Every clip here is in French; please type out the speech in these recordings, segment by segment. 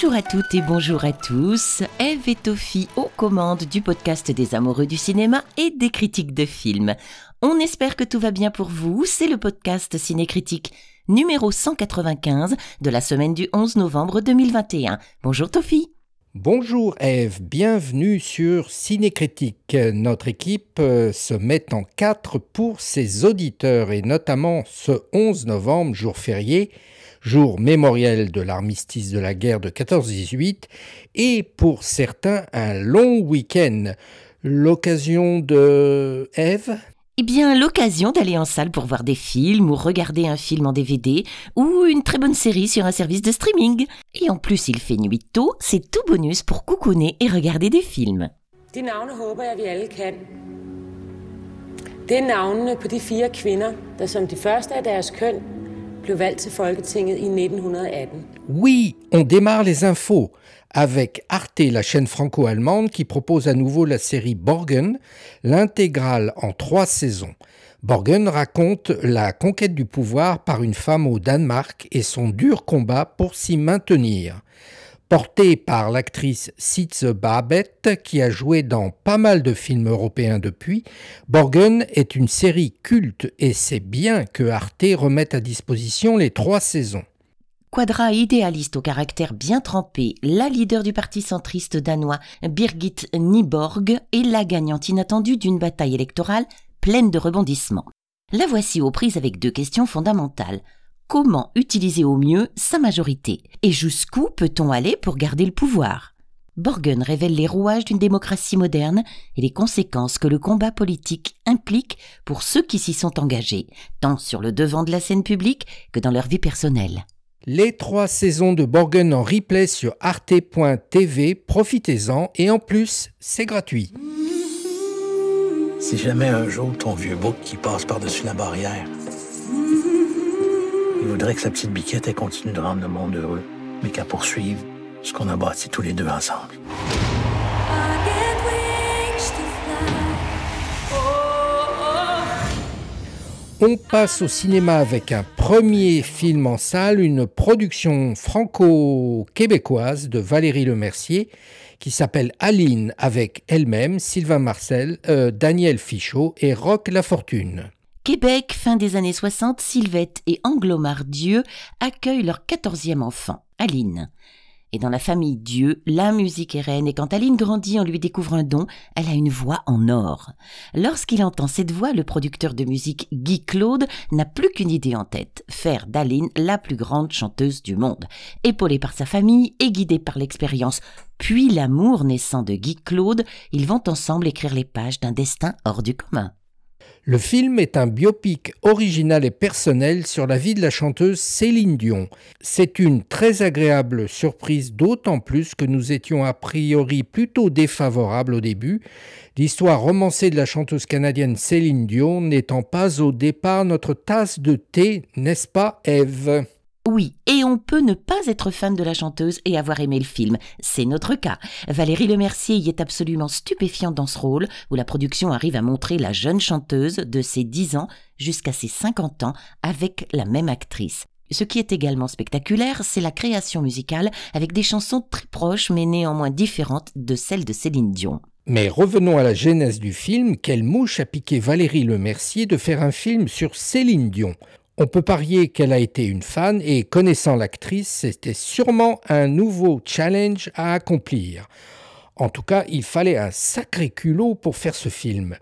Bonjour à toutes et bonjour à tous. Eve et Tophie aux commandes du podcast des amoureux du cinéma et des critiques de films. On espère que tout va bien pour vous. C'est le podcast Cinécritique numéro 195 de la semaine du 11 novembre 2021. Bonjour Tophie. Bonjour Eve, bienvenue sur Cinécritique. Notre équipe euh, se met en quatre pour ses auditeurs et notamment ce 11 novembre, jour férié, jour mémoriel de l'armistice de la guerre de 14-18 et pour certains un long week-end. L'occasion de Eve? Eh bien, l'occasion d'aller en salle pour voir des films ou regarder un film en DVD ou une très bonne série sur un service de streaming. Et en plus, il fait nuit tôt, c'est tout bonus pour coucouner et regarder des films. De navne håber jeg, vi alle kan. Det er navnene på de fire kvinder, der som de første af deres køn blev valgt til Folketinget i 1918. Oui, on démarre les infos avec Arte, la chaîne franco-allemande, qui propose à nouveau la série Borgen, l'intégrale en trois saisons. Borgen raconte la conquête du pouvoir par une femme au Danemark et son dur combat pour s'y maintenir. Portée par l'actrice Sitze Babette, qui a joué dans pas mal de films européens depuis, Borgen est une série culte et c'est bien que Arte remette à disposition les trois saisons. Quadra idéaliste au caractère bien trempé, la leader du parti centriste danois Birgit Nyborg est la gagnante inattendue d'une bataille électorale pleine de rebondissements. La voici aux prises avec deux questions fondamentales. Comment utiliser au mieux sa majorité? Et jusqu'où peut-on aller pour garder le pouvoir? Borgen révèle les rouages d'une démocratie moderne et les conséquences que le combat politique implique pour ceux qui s'y sont engagés, tant sur le devant de la scène publique que dans leur vie personnelle. Les trois saisons de Borgen en replay sur arte.tv, profitez-en et en plus, c'est gratuit. Si jamais un jour ton vieux bouc qui passe par-dessus la barrière, il voudrait que sa petite biquette continue de rendre le monde heureux, mais qu'à poursuivre ce qu'on a bâti tous les deux ensemble. On passe au cinéma avec un premier film en salle, une production franco-québécoise de Valérie Lemercier qui s'appelle Aline avec elle-même, Sylvain Marcel, euh, Daniel Fichot et Roch Lafortune. Québec, fin des années 60, Sylvette et Anglomar Dieu accueillent leur quatorzième enfant, Aline. Et dans la famille Dieu, la musique est reine et quand Aline grandit, on lui découvre un don, elle a une voix en or. Lorsqu'il entend cette voix, le producteur de musique Guy Claude n'a plus qu'une idée en tête, faire d'Aline la plus grande chanteuse du monde. Épaulée par sa famille et guidée par l'expérience, puis l'amour naissant de Guy Claude, ils vont ensemble écrire les pages d'un destin hors du commun. Le film est un biopic original et personnel sur la vie de la chanteuse Céline Dion. C'est une très agréable surprise, d'autant plus que nous étions a priori plutôt défavorables au début, l'histoire romancée de la chanteuse canadienne Céline Dion n'étant pas au départ notre tasse de thé, n'est-ce pas Eve? Oui, et on peut ne pas être fan de la chanteuse et avoir aimé le film. C'est notre cas. Valérie Lemercier y est absolument stupéfiante dans ce rôle, où la production arrive à montrer la jeune chanteuse de ses 10 ans jusqu'à ses 50 ans avec la même actrice. Ce qui est également spectaculaire, c'est la création musicale avec des chansons très proches mais néanmoins différentes de celles de Céline Dion. Mais revenons à la genèse du film. Quelle mouche a piqué Valérie Lemercier de faire un film sur Céline Dion? On peut parier qu'elle a été une fan et connaissant l'actrice, c'était sûrement un nouveau challenge à accomplir. En tout cas, il fallait un sacré culot pour faire ce film.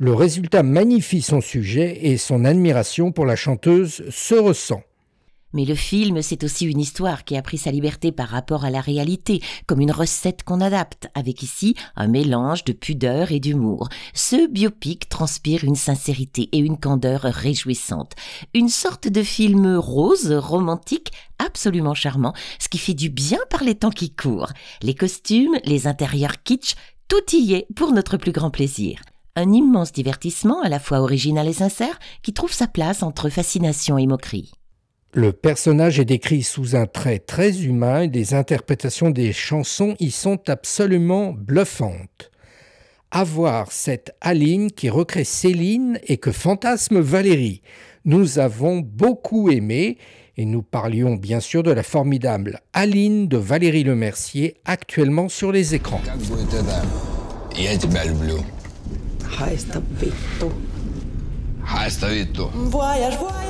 Le résultat magnifie son sujet et son admiration pour la chanteuse se ressent. Mais le film, c'est aussi une histoire qui a pris sa liberté par rapport à la réalité, comme une recette qu'on adapte, avec ici un mélange de pudeur et d'humour. Ce biopic transpire une sincérité et une candeur réjouissantes. Une sorte de film rose, romantique, absolument charmant, ce qui fait du bien par les temps qui courent. Les costumes, les intérieurs kitsch, tout y est pour notre plus grand plaisir. Un immense divertissement à la fois original et sincère qui trouve sa place entre fascination et moquerie. Le personnage est décrit sous un trait très humain et les interprétations des chansons y sont absolument bluffantes. Avoir cette Aline qui recrée Céline et que fantasme Valérie. Nous avons beaucoup aimé Et nous parlions bien sûr de la formidable Aline de Valérie Lemercier, actuellement sur les écrans. Voyage, voyage.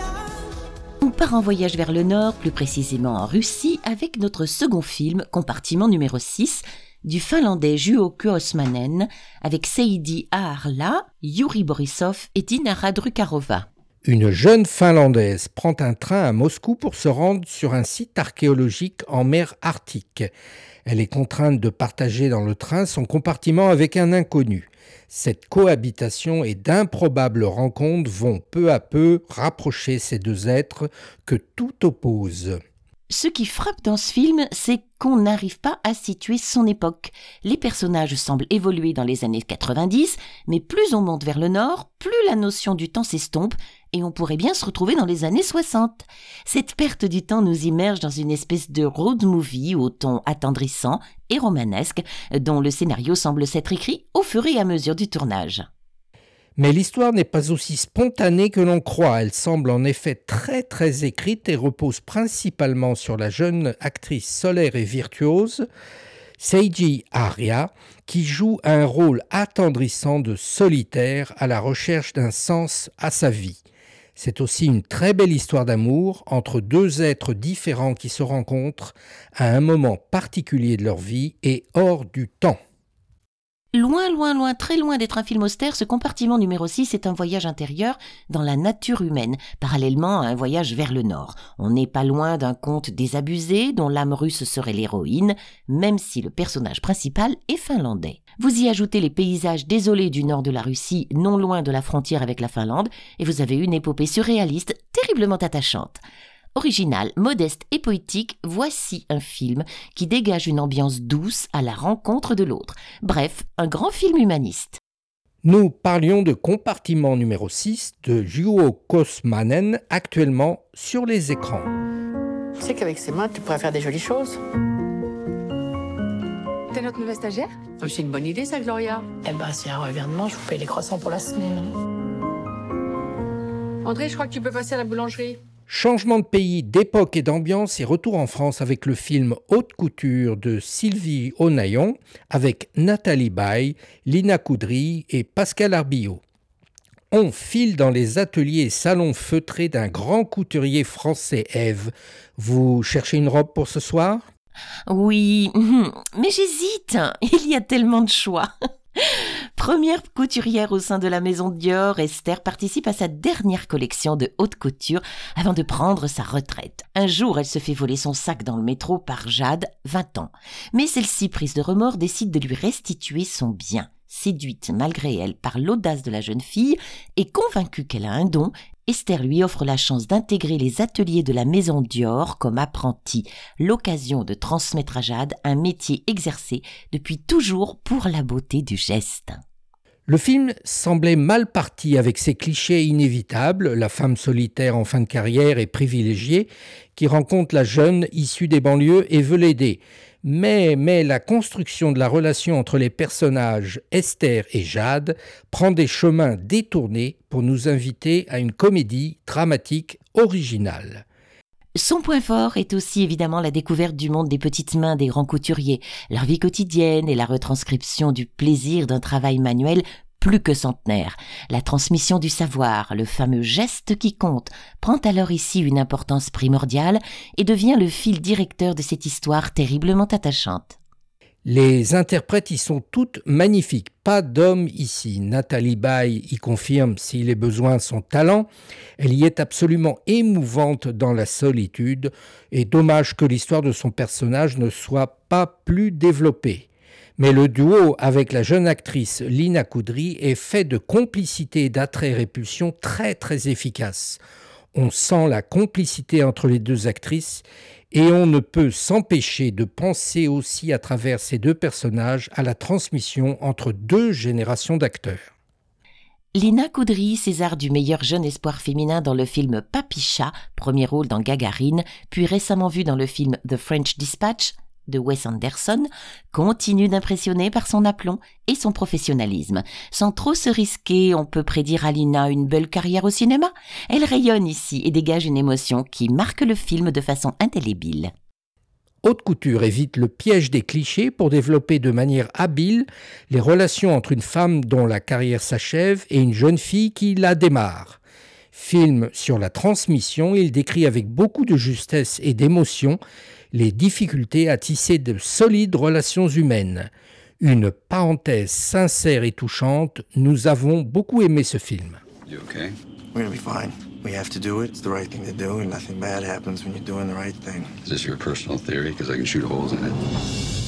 On part en voyage vers le nord, plus précisément en Russie, avec notre second film, compartiment numéro 6, du finlandais Juho Kuosmanen, avec Seidi Aarla, Yuri Borisov et Dinara Drukarova. Une jeune Finlandaise prend un train à Moscou pour se rendre sur un site archéologique en mer Arctique. Elle est contrainte de partager dans le train son compartiment avec un inconnu. Cette cohabitation et d'improbables rencontres vont peu à peu rapprocher ces deux êtres que tout oppose. Ce qui frappe dans ce film, c'est qu'on n'arrive pas à situer son époque. Les personnages semblent évoluer dans les années 90, mais plus on monte vers le nord, plus la notion du temps s'estompe et on pourrait bien se retrouver dans les années 60. Cette perte du temps nous immerge dans une espèce de road movie au ton attendrissant et romanesque, dont le scénario semble s'être écrit au fur et à mesure du tournage. Mais l'histoire n'est pas aussi spontanée que l'on croit. Elle semble en effet très très écrite et repose principalement sur la jeune actrice solaire et virtuose Seiji Arya, qui joue un rôle attendrissant de solitaire à la recherche d'un sens à sa vie. C'est aussi une très belle histoire d'amour entre deux êtres différents qui se rencontrent à un moment particulier de leur vie et hors du temps. Loin, loin, loin, très loin d'être un film austère, ce compartiment numéro 6 est un voyage intérieur dans la nature humaine, parallèlement à un voyage vers le nord. On n'est pas loin d'un conte désabusé dont l'âme russe serait l'héroïne, même si le personnage principal est finlandais. Vous y ajoutez les paysages désolés du nord de la Russie, non loin de la frontière avec la Finlande, et vous avez une épopée surréaliste terriblement attachante. Original, modeste et poétique, voici un film qui dégage une ambiance douce à la rencontre de l'autre. Bref, un grand film humaniste. Nous parlions de compartiment numéro 6 de Juho Kosmanen, actuellement sur les écrans. Tu sais qu'avec ses mains, tu pourrais faire des jolies choses. T'es notre nouvelle stagiaire? Oh, C'est une bonne idée, ça, Gloria. Eh ben, si un revirement, je vous paye les croissants pour la semaine. André, je crois que tu peux passer à la boulangerie. Changement de pays, d'époque et d'ambiance et retour en France avec le film Haute couture de Sylvie Onayon avec Nathalie Baye, Lina Coudry et Pascal Arbillot. On file dans les ateliers et salons feutrés d'un grand couturier français, Eve. Vous cherchez une robe pour ce soir? Oui, mais j'hésite. Il y a tellement de choix. Première couturière au sein de la maison Dior, Esther participe à sa dernière collection de haute couture avant de prendre sa retraite. Un jour, elle se fait voler son sac dans le métro par Jade, 20 ans. Mais celle-ci, prise de remords, décide de lui restituer son bien. Séduite malgré elle par l'audace de la jeune fille et convaincue qu'elle a un don, Esther lui offre la chance d'intégrer les ateliers de la maison Dior comme apprentie, l'occasion de transmettre à Jade un métier exercé depuis toujours pour la beauté du geste. Le film semblait mal parti avec ses clichés inévitables, la femme solitaire en fin de carrière et privilégiée qui rencontre la jeune issue des banlieues et veut l'aider. Mais, la construction de la relation entre les personnages Esther et Jade prend des chemins détournés pour nous inviter à une comédie dramatique originale. Son point fort est aussi évidemment la découverte du monde des petites mains des grands couturiers, leur vie quotidienne et la retranscription du plaisir d'un travail manuel plus que centenaire. La transmission du savoir, le fameux geste qui compte, prend alors ici une importance primordiale et devient le fil directeur de cette histoire terriblement attachante. Les interprètes y sont toutes magnifiques. Pas d'homme ici. Nathalie Baye y confirme, s'il est besoin, son talent. Elle y est absolument émouvante dans la solitude. Et dommage que l'histoire de son personnage ne soit pas plus développée. Mais le duo avec la jeune actrice Lina Coudry est fait de complicité et d'attrait-répulsion très très efficace. On sent la complicité entre les deux actrices et on ne peut s'empêcher de penser aussi à travers ces deux personnages à la transmission entre deux générations d'acteurs. Lina Coudry, César du meilleur jeune espoir féminin dans le film Papicha, premier rôle dans Gagarine, puis récemment vu dans le film The French Dispatch, de Wes Anderson continue d'impressionner par son aplomb et son professionnalisme. Sans trop se risquer, on peut prédire à Lina une belle carrière au cinéma. Elle rayonne ici et dégage une émotion qui marque le film de façon indélébile. Haute Couture évite le piège des clichés pour développer de manière habile les relations entre une femme dont la carrière s'achève et une jeune fille qui la démarre. Film sur la transmission, il décrit avec beaucoup de justesse et d'émotion les difficultés à tisser de solides relations humaines. Une parenthèse sincère et touchante, nous avons beaucoup aimé ce film. You okay? We're gonna be fine. We have to do it. It's the right thing to do, and nothing bad happens when you're doing the right thing. Is this your personal theory? Because I can shoot holes in it.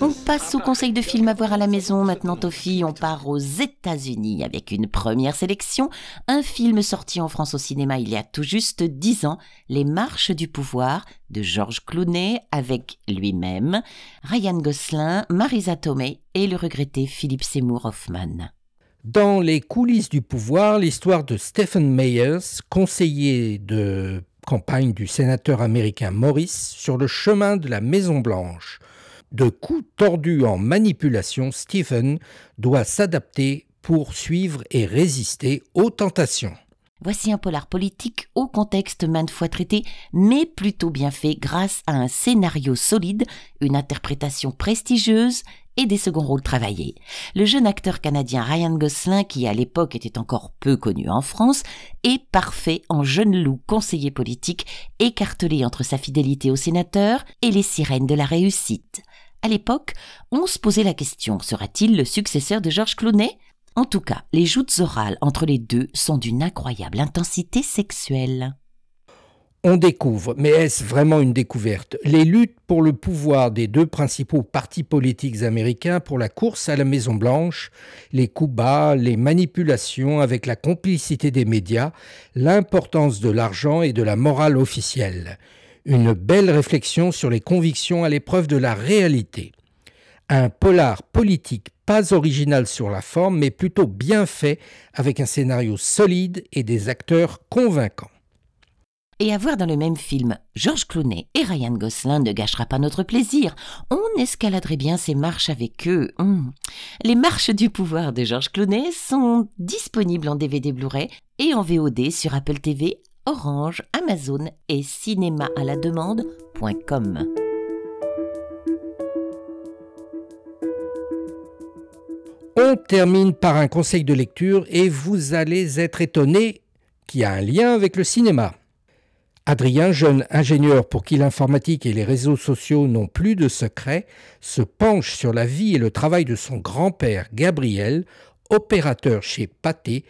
On passe au conseil de film à voir à la maison. Maintenant, Toffy, on part aux États-Unis avec une première sélection. Un film sorti en France au cinéma il y a tout juste dix ans, Les Marches du pouvoir de Georges Clooney avec lui-même, Ryan Gosling, Marisa Tomei et le regretté Philippe Seymour Hoffman. Dans les coulisses du pouvoir, l'histoire de Stephen Meyers, conseiller de campagne du sénateur américain Morris, sur le chemin de la Maison-Blanche. De coups tordus en manipulation, Stephen doit s'adapter pour suivre et résister aux tentations. Voici un polar politique au contexte maintes fois traité, mais plutôt bien fait grâce à un scénario solide, une interprétation prestigieuse et des seconds rôles travaillés. Le jeune acteur canadien Ryan Gosling, qui à l'époque était encore peu connu en France, est parfait en jeune loup conseiller politique, écartelé entre sa fidélité au sénateur et les sirènes de la réussite. À l'époque, on se posait la question, sera-t-il le successeur de Georges Clooney? En tout cas, les joutes orales entre les deux sont d'une incroyable intensité sexuelle. On découvre, mais est-ce vraiment une découverte? Les luttes pour le pouvoir des deux principaux partis politiques américains pour la course à la Maison-Blanche, les coups bas, les manipulations avec la complicité des médias, l'importance de l'argent et de la morale officielle. Une belle réflexion sur les convictions à l'épreuve de la réalité. Un polar politique pas original sur la forme, mais plutôt bien fait, avec un scénario solide et des acteurs convaincants. Et à voir dans le même film Georges Clooney et Ryan Gosling ne gâchera pas notre plaisir. On escaladerait bien ces marches avec eux. Hum. Les marches du pouvoir de Georges Clooney sont disponibles en DVD Blu-ray et en VOD sur Apple TV, Orange, Amazon et cinéma-à-la-demande.com. On termine par un conseil de lecture et vous allez être étonné qu'il y a un lien avec le cinéma. Adrien, jeune ingénieur pour qui l'informatique et les réseaux sociaux n'ont plus de secrets, se penche sur la vie et le travail de son grand-père Gabriel, opérateur chez Pathé,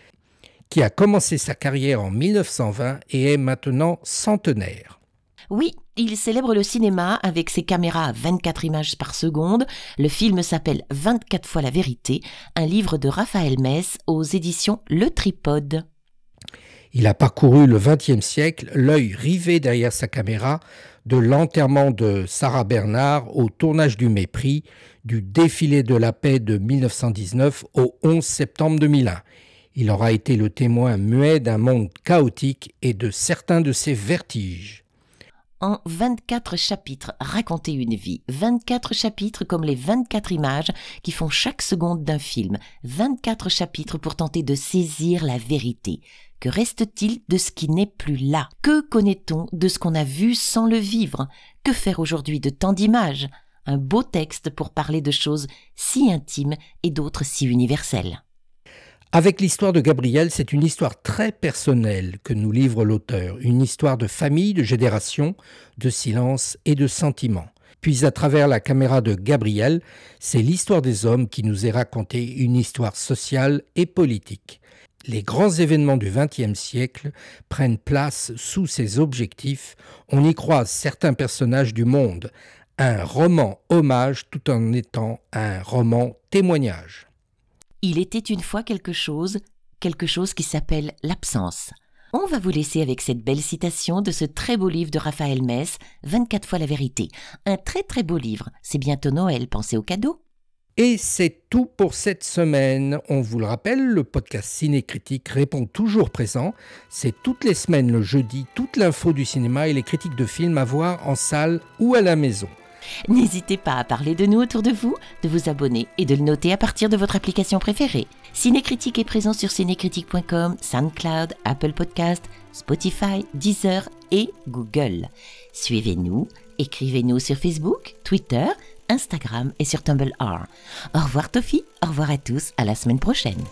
qui a commencé sa carrière en 1920 et est maintenant centenaire. Oui, il célèbre le cinéma avec ses caméras à 24 images par seconde. Le film s'appelle 24 fois la vérité, un livre de Raphaël Mess aux éditions Le Tripode. Il a parcouru le XXe siècle, l'œil rivé derrière sa caméra, de l'enterrement de Sarah Bernard au tournage du Mépris, du défilé de la paix de 1919 au 11 septembre 2001. Il aura été le témoin muet d'un monde chaotique et de certains de ses vertiges. En 24 chapitres, raconter une vie. 24 chapitres comme les 24 images qui font chaque seconde d'un film. 24 chapitres pour tenter de saisir la vérité. Que reste-t-il de ce qui n'est plus là? Que connaît-on de ce qu'on a vu sans le vivre? Que faire aujourd'hui de tant d'images? Un beau texte pour parler de choses si intimes et d'autres si universelles. Avec l'histoire de Gabriel, c'est une histoire très personnelle que nous livre l'auteur, une histoire de famille, de génération, de silence et de sentiment. Puis à travers la caméra de Gabriel, c'est l'histoire des hommes qui nous est racontée, une histoire sociale et politique. Les grands événements du XXe siècle prennent place sous ces objectifs, on y croise certains personnages du monde, un roman hommage tout en étant un roman témoignage. Il était une fois quelque chose, quelque chose qui s'appelle l'absence. On va vous laisser avec cette belle citation de ce très beau livre de Raphaël Mess, 24 fois la vérité. Un très très beau livre. C'est bientôt Noël, pensez au cadeau. Et c'est tout pour cette semaine. On vous le rappelle, le podcast Ciné-Critique répond toujours présent. C'est toutes les semaines le jeudi, toute l'info du cinéma et les critiques de films à voir en salle ou à la maison. N'hésitez pas à parler de nous autour de vous, de vous abonner et de le noter à partir de votre application préférée. Cinécritique est présent sur cinécritique.com, SoundCloud, Apple Podcast, Spotify, Deezer et Google. Suivez-nous, écrivez-nous sur Facebook, Twitter, Instagram et sur Tumblr. Au revoir Tofi, au revoir à tous, à la semaine prochaine.